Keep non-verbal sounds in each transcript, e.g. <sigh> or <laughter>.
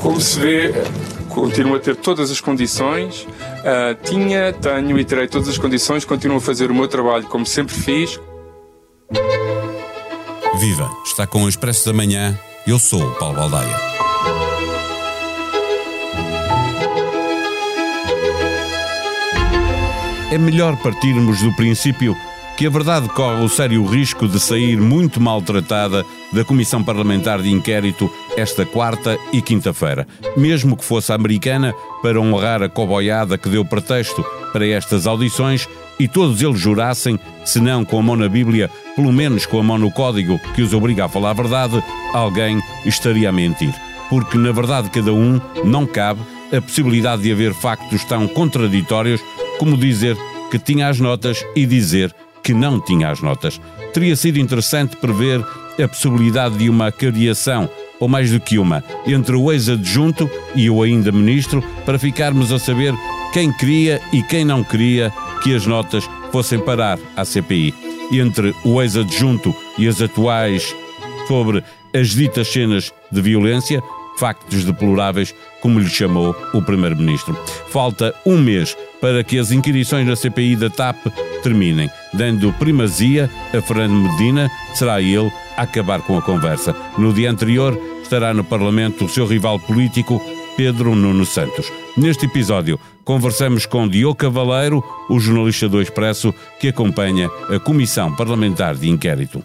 Como se vê, continuo a ter todas as condições, uh, tinha, tenho e terei todas as condições, continuo a fazer o meu trabalho como sempre fiz. Viva! Está com o Expresso da Manhã. Eu sou o Paulo Baldaia. É melhor partirmos do princípio que a verdade corre o sério risco de sair muito maltratada da Comissão Parlamentar de Inquérito esta quarta e quinta-feira, mesmo que fosse americana, para honrar a coboiada que deu pretexto para estas audições e todos eles jurassem, se não com a mão na Bíblia, pelo menos com a mão no código que os obriga a falar a verdade, alguém estaria a mentir. Porque na verdade cada um não cabe a possibilidade de haver factos tão contraditórios como dizer que tinha as notas e dizer que não tinha as notas. Teria sido interessante prever a possibilidade de uma cariação, ou mais do que uma, entre o ex-adjunto e o ainda ministro, para ficarmos a saber quem queria e quem não queria que as notas fossem parar à CPI. Entre o ex-adjunto e as atuais sobre as ditas cenas de violência, factos deploráveis, como lhe chamou o Primeiro-Ministro. Falta um mês para que as inquirições na CPI da TAP terminem, dando primazia a Fernando Medina, será ele a acabar com a conversa. No dia anterior, estará no Parlamento o seu rival político, Pedro Nuno Santos. Neste episódio, conversamos com Diogo Cavaleiro, o jornalista do Expresso, que acompanha a Comissão Parlamentar de Inquérito.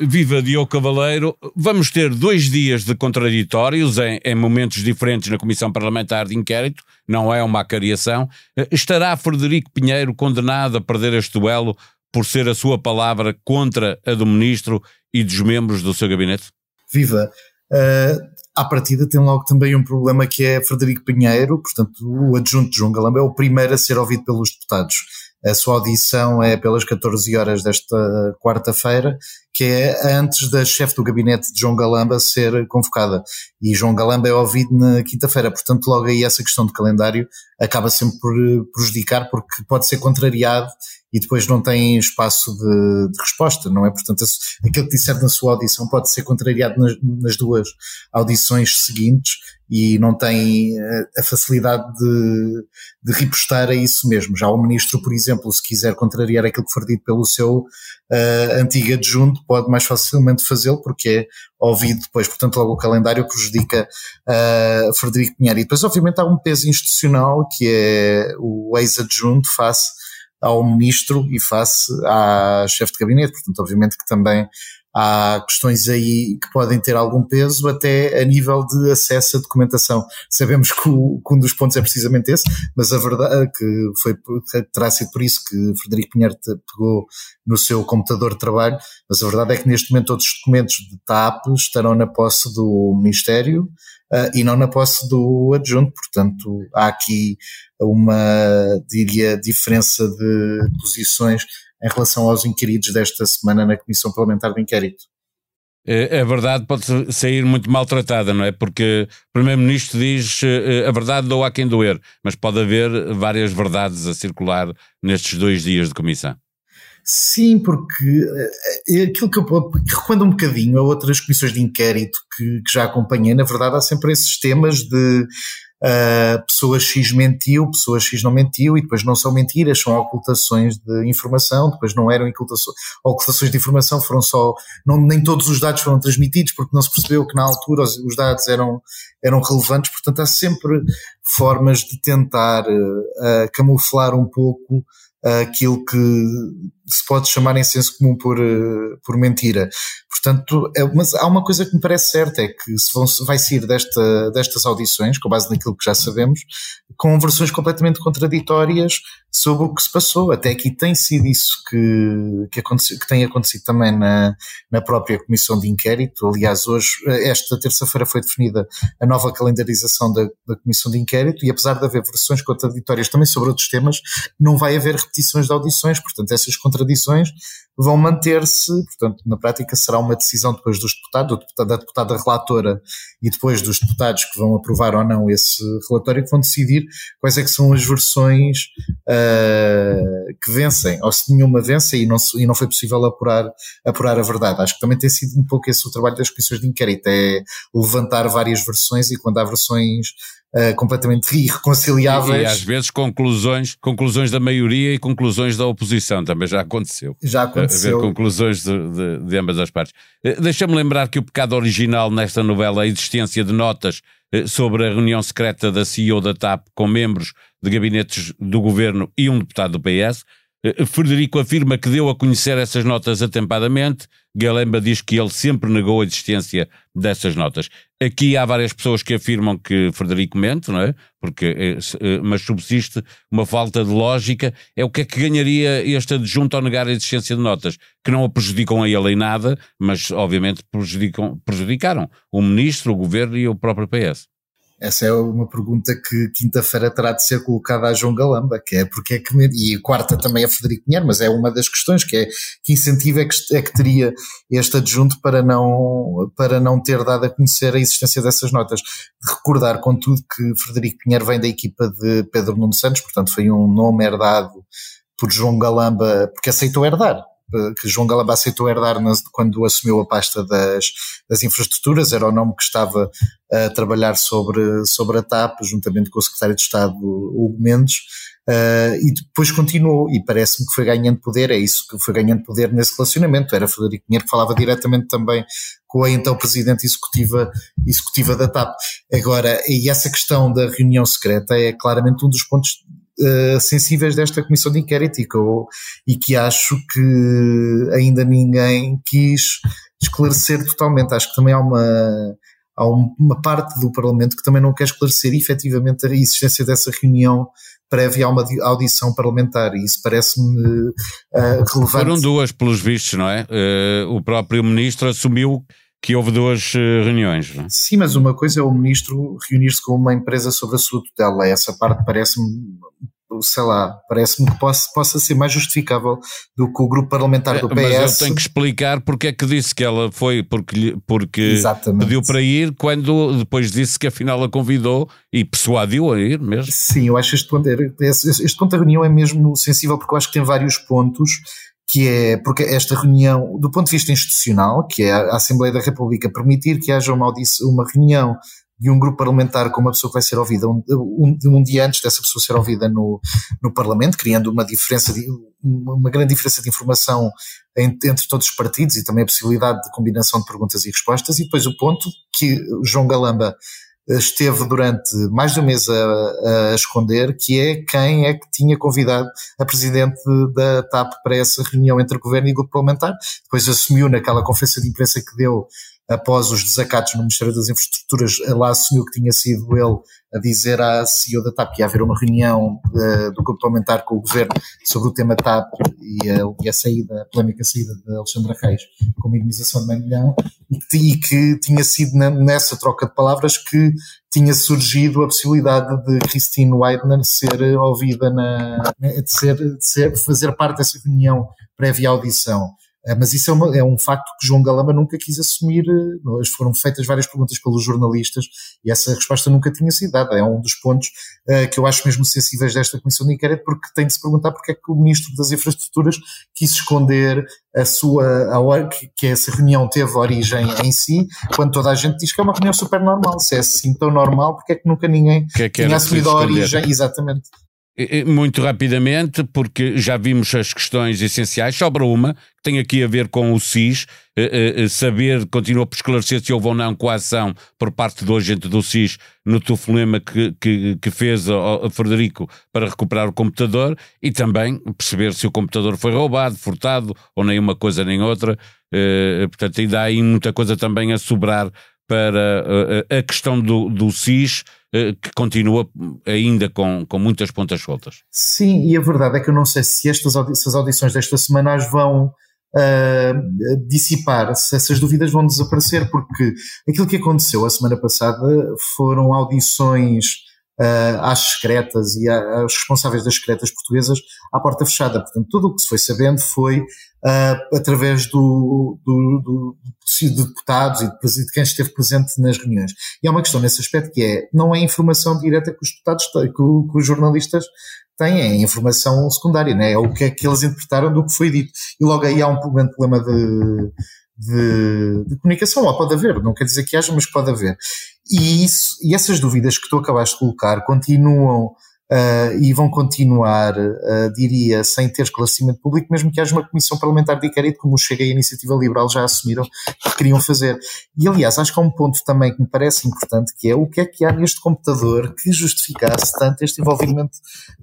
Viva Diogo Cavaleiro. Vamos ter dois dias de contraditórios em, em, momentos diferentes na Comissão Parlamentar de Inquérito, não é uma acariação. Eh, estará Frederico Pinheiro condenado a perder este duelo por ser a sua palavra contra a do Ministro e dos membros do seu gabinete? Viva! Uh, à partida tem logo também um problema que é Frederico Pinheiro, portanto o adjunto de João Galamba é o primeiro a ser ouvido pelos deputados. A sua audição é pelas 14 horas desta quarta-feira, que é antes da chefe do gabinete de João Galamba ser convocada. E João Galamba é ouvido na quinta-feira, portanto, logo aí essa questão de calendário acaba sempre por prejudicar, porque pode ser contrariado e depois não tem espaço de, de resposta, não é? Portanto, aquilo que disser na sua audição pode ser contrariado nas, nas duas audições seguintes e não tem eh, a facilidade de, de repostar a isso mesmo. Já o ministro, por exemplo, se quiser contrariar aquilo que for dito pelo seu uh, antigo adjunto, pode mais facilmente fazê-lo porque é ouvido depois. Portanto, logo o calendário prejudica uh, Frederico Pinheiro. E depois, obviamente, há um peso institucional que é o ex-adjunto face ao ministro e face à chefe de gabinete. Portanto, obviamente que também há questões aí que podem ter algum peso até a nível de acesso à documentação. Sabemos que, o, que um dos pontos é precisamente esse, mas a verdade é que foi, terá sido por isso que Frederico Pinheiro pegou no seu computador de trabalho, mas a verdade é que neste momento todos os documentos de TAP estarão na posse do Ministério uh, e não na posse do adjunto, portanto há aqui uma, diria, diferença de posições em relação aos inquiridos desta semana na Comissão Parlamentar de Inquérito. É, a verdade pode sair muito maltratada, não é? Porque o Primeiro-Ministro diz eh, a verdade dou a quem doer, mas pode haver várias verdades a circular nestes dois dias de comissão. Sim, porque é aquilo que eu recomendo um bocadinho a outras comissões de inquérito que, que já acompanhei, na verdade há sempre esses temas de uh, pessoa X mentiu, pessoa X não mentiu, e depois não são mentiras, são ocultações de informação, depois não eram ocultações, ocultações de informação, foram só, não, nem todos os dados foram transmitidos, porque não se percebeu que na altura os, os dados eram, eram relevantes, portanto há sempre formas de tentar uh, camuflar um pouco aquilo que se pode chamar em senso comum por, eh, por mentira. Portanto, é, mas há uma coisa que me parece certa, é que se vão, vai sair desta, destas audições, com base naquilo que já sabemos, com versões completamente contraditórias sobre o que se passou. Até aqui tem sido isso que, que, aconteceu, que tem acontecido também na, na própria comissão de inquérito. Aliás, hoje, esta terça-feira foi definida a nova calendarização da, da comissão de inquérito e apesar de haver versões contraditórias também sobre outros temas, não vai haver repetições de audições, portanto, essas contradições vão manter-se, portanto, na prática será uma decisão depois dos deputados, da deputada relatora e depois dos deputados que vão aprovar ou não esse relatório, que vão decidir quais é que são as versões uh, que vencem, ou se nenhuma vence e não, e não foi possível apurar, apurar a verdade. Acho que também tem sido um pouco esse o trabalho das comissões de inquérito, é levantar várias versões e quando há versões uh, completamente irreconciliáveis. E, e, às vezes conclusões, conclusões da maioria e conclusões da oposição, também já aconteceu. Já aconteceu. Haver conclusões de, de, de ambas as partes. Uh, Deixa-me lembrar que o pecado original nesta novela é a existência de notas sobre a reunião secreta da CEO da TAP com membros de gabinetes do governo e um deputado do PS. Frederico afirma que deu a conhecer essas notas atempadamente. Galemba diz que ele sempre negou a existência dessas notas. Aqui há várias pessoas que afirmam que Frederico mente, não é? Porque, eh, eh, mas subsiste uma falta de lógica. É o que é que ganharia este adjunto ao negar a existência de notas? Que não a prejudicam a ele em nada, mas obviamente prejudicam, prejudicaram o ministro, o governo e o próprio PS. Essa é uma pergunta que quinta-feira terá de ser colocada a João Galamba, que é porque é que, e quarta também a Frederico Pinheiro, mas é uma das questões, que é que incentivo é que, é que teria este adjunto para não, para não ter dado a conhecer a existência dessas notas. Recordar, contudo, que Frederico Pinheiro vem da equipa de Pedro Nuno Santos, portanto foi um nome herdado por João Galamba, porque aceitou herdar, que João Galamba aceitou herdar quando assumiu a pasta das, das infraestruturas, era o nome que estava a trabalhar sobre, sobre a TAP, juntamente com o secretário de Estado Hugo Mendes, uh, e depois continuou, e parece-me que foi ganhando poder, é isso que foi ganhando poder nesse relacionamento, era Frederico Pinheiro que falava diretamente também com a então presidente executiva, executiva da TAP. Agora, e essa questão da reunião secreta é claramente um dos pontos uh, sensíveis desta comissão de inquérito e que, eu, e que acho que ainda ninguém quis esclarecer totalmente. Acho que também há uma, há uma parte do Parlamento que também não quer esclarecer efetivamente a existência dessa reunião prévia a uma audição parlamentar e isso parece-me uh, relevante. Foram duas, pelos vistos, não é? Uh, o próprio ministro assumiu que houve duas reuniões. Não? É? Sim, mas uma coisa é o ministro reunir-se com uma empresa sobre a sua tutela. Essa parte parece-me sei lá, parece-me que possa, possa ser mais justificável do que o grupo parlamentar do PS. É, mas eu tenho que explicar porque é que disse que ela foi, porque, porque pediu para ir, quando depois disse que afinal a convidou e persuadiu a ir mesmo. Sim, eu acho este ponto, este, este ponto da reunião é mesmo sensível porque eu acho que tem vários pontos que é porque esta reunião, do ponto de vista institucional, que é a Assembleia da República permitir que haja uma, uma reunião de um grupo parlamentar com uma pessoa que vai ser ouvida um, um, um dia antes dessa pessoa ser ouvida no, no Parlamento, criando uma diferença de, uma grande diferença de informação entre, entre todos os partidos e também a possibilidade de combinação de perguntas e respostas. E depois o ponto que João Galamba eh, esteve durante mais de um mês a, a, esconder, que é quem é que tinha convidado a presidente da TAP para essa reunião entre o governo e o grupo parlamentar. Depois assumiu naquela conferência de imprensa que deu após os desacatos no Ministério das Infraestruturas, lá assumiu que tinha sido ele a dizer à CEO da TAP que ia haver uma reunião uh, do grupo parlamentar com o governo sobre o tema TAP e a, e a saída, a polémica saída de Alexandra Reis com a indemnização de meio milhão e que, tinha sido na, nessa troca de palavras que tinha surgido a possibilidade de Christine Weidner ser ouvida na, de ser, de ser, fazer parte dessa reunião prévia audição. Eh, mas isso é, uma, é, um facto que João Galamba nunca quis assumir. Eh, foram feitas várias perguntas pelos jornalistas e essa resposta nunca tinha sido dada. É um dos pontos uh, que eu acho mesmo sensíveis desta comissão de inquérito, porque tem de se perguntar porque é que o Ministro das Infraestruturas quis esconder a sua, a hora que essa reunião teve origem em si, quando toda a gente diz que é uma reunião super normal. Se é assim tão normal, porque é que nunca ninguém que é que tinha assumido a origem? Exatamente. Muito rapidamente, porque já vimos as questões essenciais, sobra uma, que tem aqui a ver com o SIS, eh, eh, saber, continua por esclarecer se houve ou não coação por parte do agente do SIS no telefonema que, que, que fez a Frederico para recuperar o computador e também perceber se o computador foi roubado, furtado ou nem uma coisa nem outra. Eh, portanto, ainda há aí muita coisa também a sobrar para a questão do, do SIS eh, que continua ainda com, com muitas pontas soltas. Sim, e a verdade é que eu não sei se estas se as audições destas semanas vão uh, dissipar, se essas dúvidas vão desaparecer, porque aquilo que aconteceu a semana passada foram audições uh, às secretas e aos responsáveis das secretas portuguesas à porta fechada. Portanto, tudo o que se foi sabendo foi uh, através do, do, do, do deputados e de, de, quem esteve presente nas reuniões. E há uma questão nesse aspecto que é, não é informação direta que os deputados, que, que os jornalistas têm, é informação secundária, né? é o que é que eles interpretaram do que foi dito. E logo aí há um grande problema de, de, de, comunicação, ou pode haver, não quer dizer que haja, mas pode haver. E, isso, e essas dúvidas que tu acabaste de colocar continuam uh, e vão continuar, uh, diria, sem ter esclarecimento público, mesmo que haja uma comissão parlamentar de inquérito, como o Chega e a Iniciativa Liberal já assumiram que queriam fazer. E, aliás, acho que há um ponto também que me parece importante, que é o que é que há neste computador que justificasse tanto este envolvimento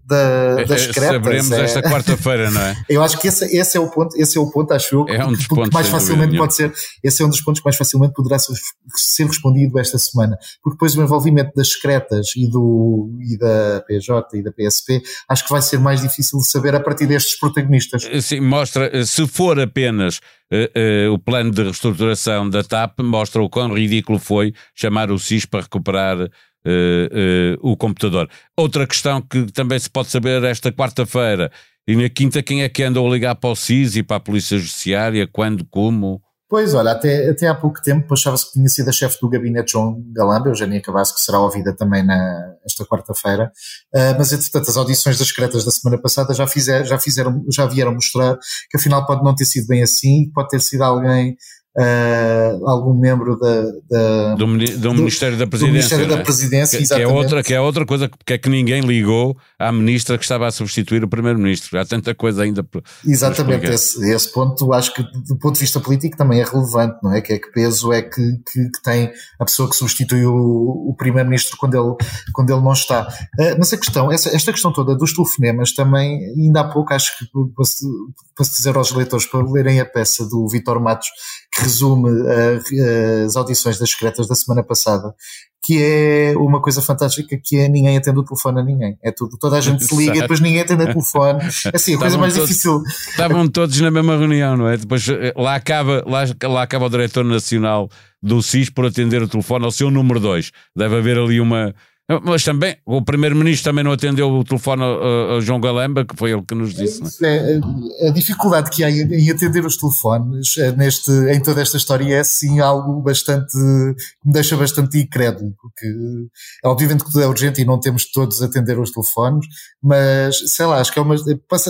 da, das secretas. Saberemos é. esta quarta-feira, não é? <laughs> eu acho que esse, esse, é o ponto, esse é o ponto, acho eu, é um que, que mais facilmente pode ser, esse é um dos pontos que mais facilmente poderá ser respondido esta semana, porque depois o envolvimento das secretas e, do, e da PJ e da PSP, acho que vai ser mais difícil de saber a partir destes protagonistas. Eh, sim, mostra, eh, se for apenas uh, uh, o plano de reestruturação da TAP, mostra o quão ridículo foi chamar o SIS para recuperar uh, o computador. Outra questão que também se pode saber esta quarta-feira e na quinta, quem é que andou a ligar para o SIS e para a Polícia Judiciária, quando, como? Pois, olha, até, até há pouco tempo achava-se que tinha sido a chefe do gabinete João Galamba, Eugênia Cavasco, que será ouvida também na, esta quarta-feira, uh, mas entretanto as audições das secretas da semana passada já, fizer, já, fizeram, já vieram mostrar que afinal pode não ter sido bem assim, pode ter sido alguém Uh, algum membro da, da do, do, Ministério da Presidência. Do Ministério da é? Presidência, que, que, é outra, que é outra coisa que é que ninguém ligou à ministra que estava a substituir o Primeiro-Ministro. Há tanta coisa ainda. Exatamente, esse, esse ponto acho que do ponto de vista político também é relevante, não é? Que é que peso é que, que, que tem a pessoa que substitui o, o Primeiro-Ministro quando ele, quando ele não está. Uh, mas a questão, essa, esta questão toda dos telefonemas também, ainda há pouco acho que para se, para se dizer aos leitores para lerem a peça do Vitor Matos resume uh, as audições das secretas da semana passada, que é uma coisa fantástica que é ninguém atende o telefone a ninguém. É tudo, toda a gente se liga, depois ninguém atende o telefone. Assim, a coisa mais todos, difícil. Estavam todos na mesma reunião, não é? Depois eh, lá acaba, lá, lá acaba o diretor nacional do SIS por atender o telefone ao seu número 2. Deve haver ali uma, mas também, o Primeiro-Ministro também não atendeu o telefone a, a, João Galamba, que foi ele que nos disse. É, é, a dificuldade que há em atender os telefones é, neste, em toda esta história é sim algo bastante, que me deixa bastante incrédulo, porque é obviamente que tudo é urgente e não temos todos a atender os telefones, mas sei lá, acho que é, uma,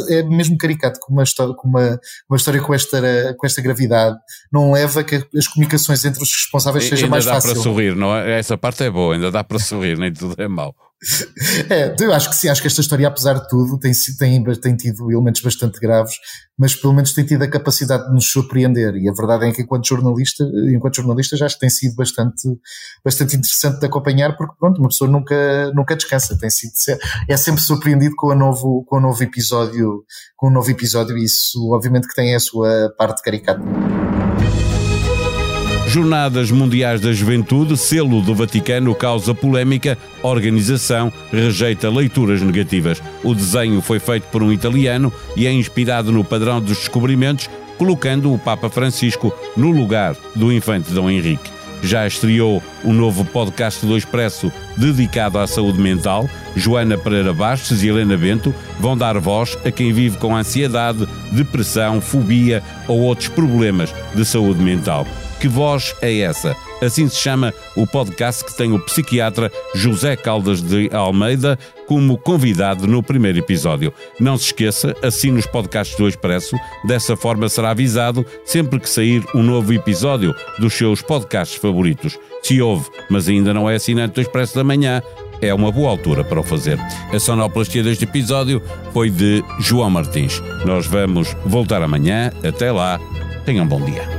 é mesmo caricato com uma história, com uma, uma história com, esta, com esta gravidade, não leva a que as comunicações entre os responsáveis sejam mais fáceis. Ainda dá para sorrir, não é? Essa parte é boa, ainda dá para sorrir, nem tudo tudo é mau. É, eu acho que sim, acho que esta história, apesar de tudo, tem, tem, tem tido elementos bastante graves, mas pelo menos tem tido a capacidade de nos surpreender. E a verdade é que, enquanto jornalista, enquanto jornalista, acho que tem sido bastante, bastante interessante de acompanhar, porque pronto, uma pessoa nunca, nunca descansa, tem sido, é sempre surpreendido com o novo, com o novo episódio, com o novo episódio, e isso, obviamente, que tem a sua parte caricata. Jornadas Mundiais da Juventude, selo do Vaticano, causa polémica, organização rejeita leituras negativas. O desenho foi feito por um italiano e é inspirado no padrão dos descobrimentos, colocando o Papa Francisco no lugar do infante Dom Henrique. Já estreou o novo podcast do Expresso dedicado à saúde mental. Joana Pereira Bastos e Helena Bento vão dar voz a quem vive com ansiedade, depressão, fobia ou outros problemas de saúde mental. Que Voz é Essa? Assim se chama o podcast que tem o psiquiatra José Caldas de Almeida como convidado no primeiro episódio. Não se esqueça, assine os podcasts do Expresso, dessa forma será avisado sempre que sair um novo episódio dos seus podcasts favoritos. Se ouve, mas ainda não é assinante do Expresso da Manhã, é uma boa altura para o fazer. A sonoplastia deste episódio foi de João Martins. Nós vamos voltar amanhã. Até lá. Tenham um bom dia.